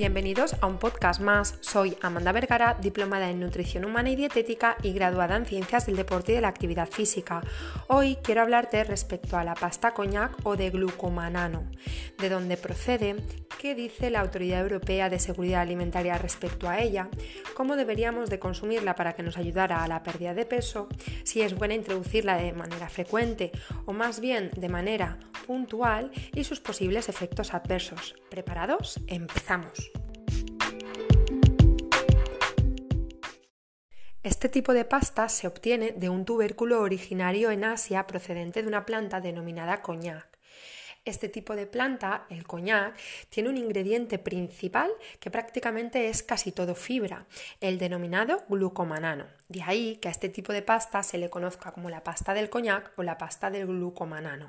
Bienvenidos a un podcast más. Soy Amanda Vergara, diplomada en nutrición humana y dietética y graduada en ciencias del deporte y de la actividad física. Hoy quiero hablarte respecto a la pasta coñac o de glucomanano, de dónde procede, qué dice la Autoridad Europea de Seguridad Alimentaria respecto a ella, cómo deberíamos de consumirla para que nos ayudara a la pérdida de peso, si es buena introducirla de manera frecuente o más bien de manera puntual y sus posibles efectos adversos. ¿Preparados? Empezamos. Este tipo de pasta se obtiene de un tubérculo originario en Asia procedente de una planta denominada coñac. Este tipo de planta, el coñac, tiene un ingrediente principal que prácticamente es casi todo fibra, el denominado glucomanano. De ahí que a este tipo de pasta se le conozca como la pasta del coñac o la pasta del glucomanano.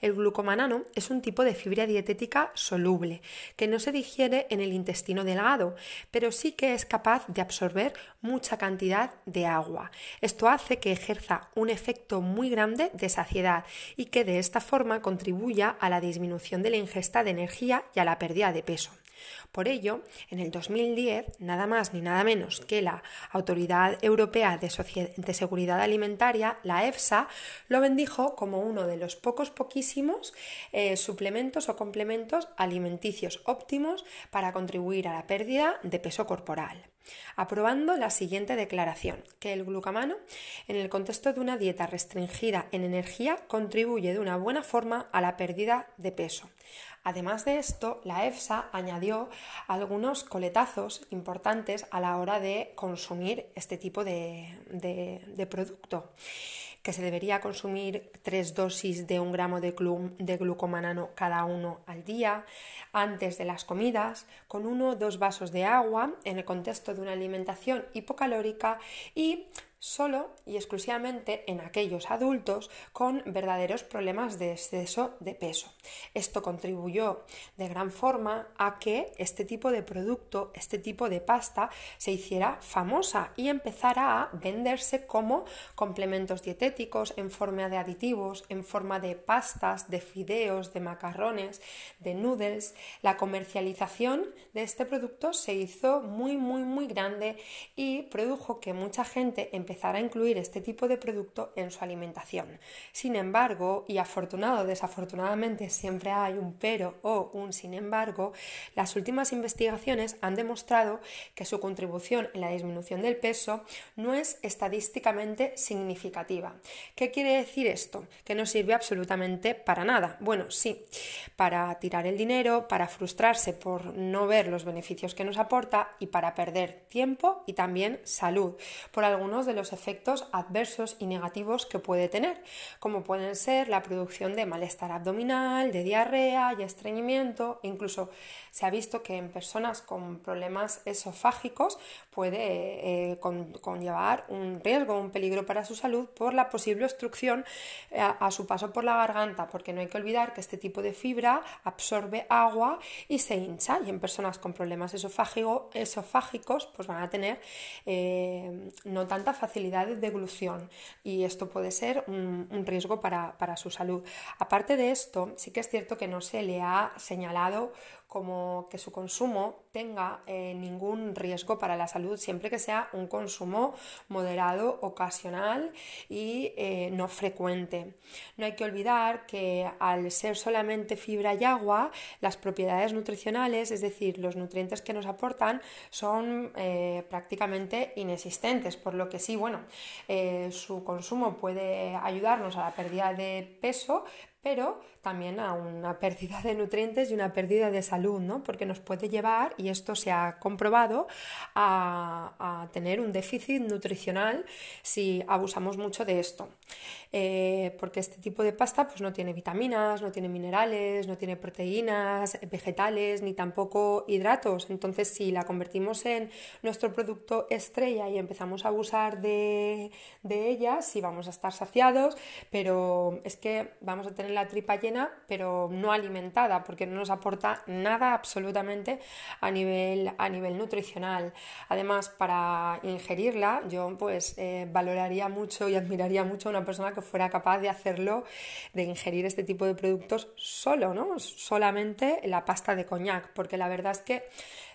El glucomanano es un tipo de fibra dietética soluble que no se digiere en el intestino delgado, pero sí que es capaz de absorber mucha cantidad de agua. Esto hace que ejerza un efecto muy grande de saciedad y que de esta forma contribuya a la disminución de la ingesta de energía y a la pérdida de peso. Por ello, en el 2010, nada más ni nada menos que la Autoridad Europea de, Seguridad Alimentaria, la EFSA, lo bendijo como uno de los pocos poquísimos eh, suplementos o complementos alimenticios óptimos para contribuir a la pérdida de peso corporal aprobando la siguiente declaración, que el glucamano, en el contexto de una dieta restringida en energía, contribuye de una buena forma a la pérdida de peso. Además de esto, la EFSA añadió algunos coletazos importantes a la hora de consumir este tipo de, producto que se debería consumir tres dosis de un gramo de, de, glucomanano cada uno al día, antes de las comidas, con uno o dos vasos de agua en el contexto de una alimentación hipocalórica y solo y exclusivamente en aquellos adultos con verdaderos problemas de exceso de peso. Esto contribuyó de gran forma a que este tipo de producto, este tipo de pasta se hiciera famosa y empezara a venderse como complementos dietéticos en forma de aditivos, en forma de pastas, de fideos, de macarrones, de noodles. La comercialización de este producto se hizo muy muy muy grande y produjo que mucha gente empezar a incluir este tipo de producto en su alimentación. Sin embargo, y afortunado o desafortunadamente siempre hay un pero o un sin embargo, las últimas investigaciones han demostrado que su contribución en la disminución del peso no es estadísticamente significativa. ¿Qué quiere decir esto? Que no sirve absolutamente para nada. Bueno, sí, para tirar el dinero, para frustrarse por no ver los beneficios que nos aporta y para perder tiempo y también salud por algunos de los efectos adversos y negativos que puede tener, como pueden ser la producción de malestar abdominal, de diarrea y estreñimiento, incluso se ha visto que en personas con problemas esofágicos puede eh, conllevar un riesgo, un peligro para su salud por la posible obstrucción eh, a, su paso por la garganta, porque no hay que olvidar que este tipo de fibra absorbe agua y se hincha y en personas con problemas esofágicos pues van a tener eh, no tanta facilidad de deglución y esto puede ser un, un riesgo para, para su salud. Aparte de esto, sí que es cierto que no se le ha señalado como que su consumo tenga eh, ningún riesgo para la salud siempre que sea un consumo moderado, ocasional y eh, no frecuente. No hay que olvidar que al ser solamente fibra y agua, las propiedades nutricionales, es decir, los nutrientes que nos aportan, son eh, prácticamente inexistentes, por lo que sí, bueno, su consumo puede ayudarnos a la pérdida de peso, pero también a una pérdida de nutrientes y una pérdida de salud, ¿no? Porque nos puede llevar, y esto se ha comprobado, a, tener un déficit nutricional si abusamos mucho de esto. Eh, porque este tipo de pasta pues, no tiene vitaminas, no tiene minerales, no tiene proteínas vegetales, ni tampoco hidratos. Entonces, si la convertimos en nuestro producto estrella y empezamos a abusar de, de ella, sí vamos a estar saciados, pero es que vamos a tener la tripa llena, pero no alimentada, porque no nos aporta nada absolutamente a nivel, a nivel nutricional. Además, para ingerirla, yo pues eh, valoraría mucho y admiraría mucho a una persona que fuera capaz de hacerlo, de ingerir este tipo de productos solo, ¿no? Solamente la pasta de coñac, porque la verdad es que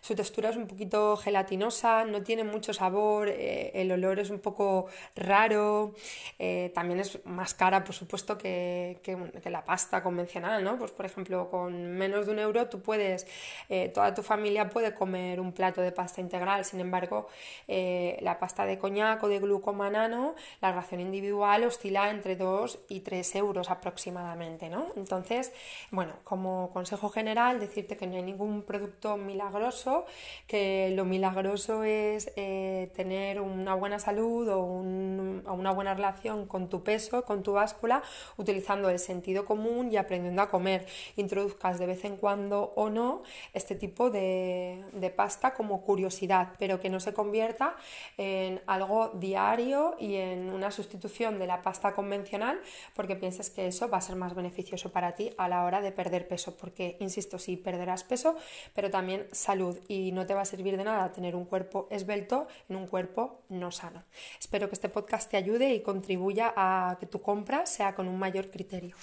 su textura es un poquito gelatinosa, no tiene mucho sabor, eh, el olor es un poco raro, eh, también es más cara, por supuesto, que, que, la pasta convencional, ¿no? Pues, por ejemplo, con menos de un euro tú puedes, eh, toda tu familia puede comer un plato de pasta integral, sin embargo, la pasta de coñac o de glucomanano, la ración individual oscila entre 2 y 3 euros aproximadamente, ¿no? Entonces, bueno, como consejo general, decirte que no hay ningún producto milagroso, que lo milagroso es eh, tener una buena salud o, una buena relación con tu peso, con tu báscula, utilizando el sentido común y aprendiendo a comer. Introduzcas de vez en cuando o no este tipo de, de pasta como curiosidad, pero que no se convierta en algo diario y en una sustitución de la pasta convencional porque pienses que eso va a ser más beneficioso para ti a la hora de perder peso, porque, insisto, sí, perderás peso, pero también salud y no te va a servir de nada tener un cuerpo esbelto en un cuerpo no sano. Espero que este podcast te ayude y contribuya a que tu compra sea con un mayor criterio.